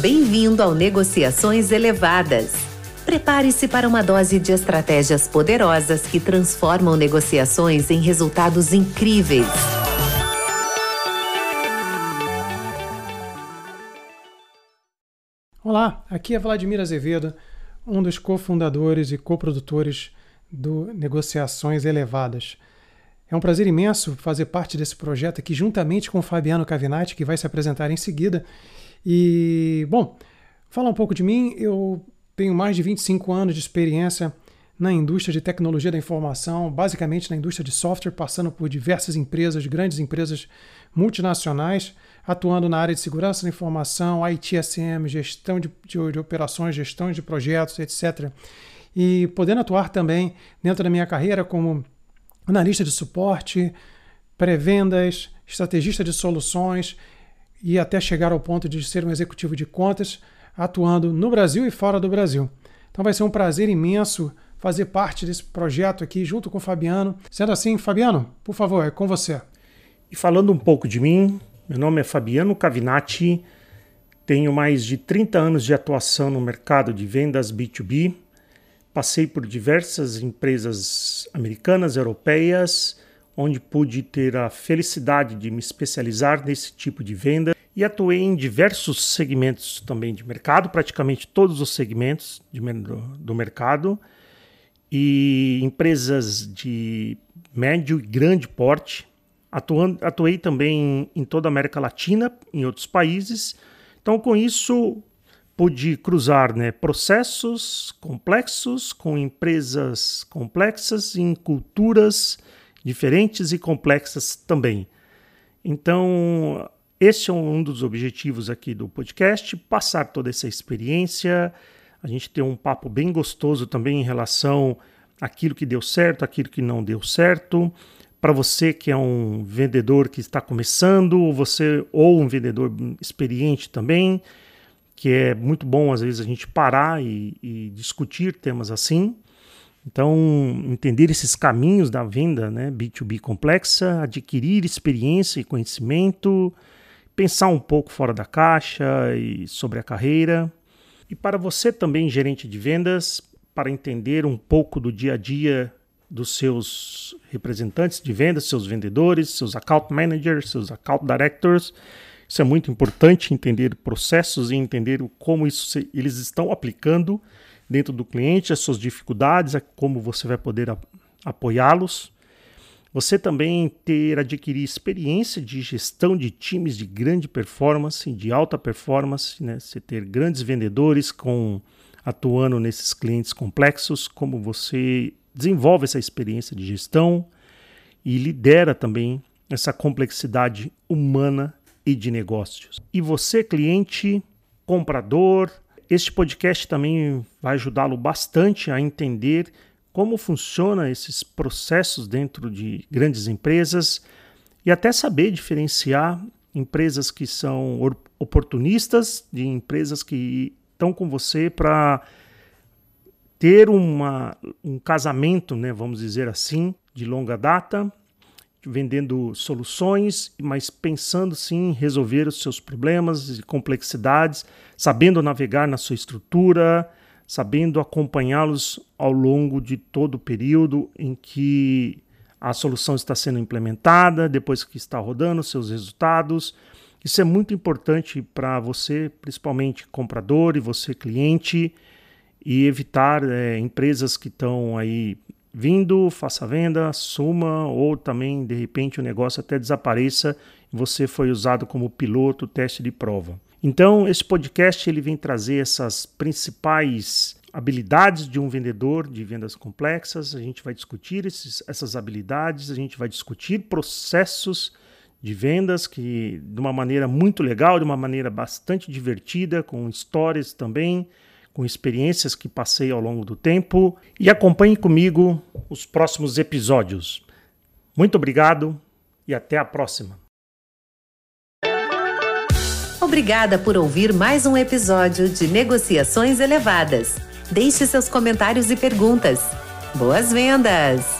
Bem-vindo ao Negociações Elevadas. Prepare-se para uma dose de estratégias poderosas que transformam negociações em resultados incríveis. Olá, aqui é Vladimir Azevedo, um dos cofundadores e coprodutores do Negociações Elevadas. É um prazer imenso fazer parte desse projeto aqui juntamente com o Fabiano Cavinati, que vai se apresentar em seguida. E, bom, falar um pouco de mim, eu tenho mais de 25 anos de experiência na indústria de tecnologia da informação, basicamente na indústria de software, passando por diversas empresas, grandes empresas multinacionais, atuando na área de segurança da informação, ITSM, gestão de, de, de operações, gestão de projetos, etc. E podendo atuar também dentro da minha carreira como analista de suporte, pré-vendas, estrategista de soluções e até chegar ao ponto de ser um executivo de contas, atuando no Brasil e fora do Brasil. Então vai ser um prazer imenso fazer parte desse projeto aqui junto com o Fabiano. Sendo assim, Fabiano, por favor, é com você. E falando um pouco de mim, meu nome é Fabiano Cavinati, tenho mais de 30 anos de atuação no mercado de vendas B2B. Passei por diversas empresas americanas, europeias, onde pude ter a felicidade de me especializar nesse tipo de venda e atuei em diversos segmentos também de mercado, praticamente todos os segmentos de, do, do mercado, e empresas de médio e grande porte. Atuando, atuei também em toda a América Latina, em outros países. Então, com isso, pude cruzar né, processos complexos com empresas complexas em culturas diferentes e complexas também. Então, esse é um dos objetivos aqui do podcast, passar toda essa experiência, a gente ter um papo bem gostoso também em relação àquilo que deu certo, aquilo que não deu certo. Para você que é um vendedor que está começando, você ou um vendedor experiente também, que é muito bom às vezes a gente parar e, e discutir temas assim. Então, entender esses caminhos da venda né, B2B complexa, adquirir experiência e conhecimento, pensar um pouco fora da caixa e sobre a carreira. E para você também, gerente de vendas, para entender um pouco do dia a dia dos seus representantes de vendas, seus vendedores, seus account managers, seus account directors, isso é muito importante entender processos e entender como isso se, eles estão aplicando dentro do cliente, as suas dificuldades, como você vai poder apoiá-los. Você também ter adquirir experiência de gestão de times de grande performance, de alta performance, né? Você ter grandes vendedores com atuando nesses clientes complexos, como você desenvolve essa experiência de gestão e lidera também essa complexidade humana e de negócios. E você, cliente, comprador, este podcast também vai ajudá-lo bastante a entender como funciona esses processos dentro de grandes empresas e até saber diferenciar empresas que são oportunistas de empresas que estão com você para ter uma, um casamento, né, vamos dizer assim, de longa data vendendo soluções, mas pensando sim em resolver os seus problemas e complexidades, sabendo navegar na sua estrutura, sabendo acompanhá-los ao longo de todo o período em que a solução está sendo implementada, depois que está rodando seus resultados. Isso é muito importante para você, principalmente comprador e você cliente, e evitar é, empresas que estão aí vindo, faça venda, suma ou também de repente o negócio até desapareça e você foi usado como piloto, teste de prova. Então, esse podcast ele vem trazer essas principais habilidades de um vendedor de vendas complexas. A gente vai discutir esses, essas habilidades, a gente vai discutir processos de vendas que de uma maneira muito legal, de uma maneira bastante divertida, com histórias também com experiências que passei ao longo do tempo e acompanhe comigo os próximos episódios. Muito obrigado e até a próxima. Obrigada por ouvir mais um episódio de Negociações Elevadas. Deixe seus comentários e perguntas. Boas vendas!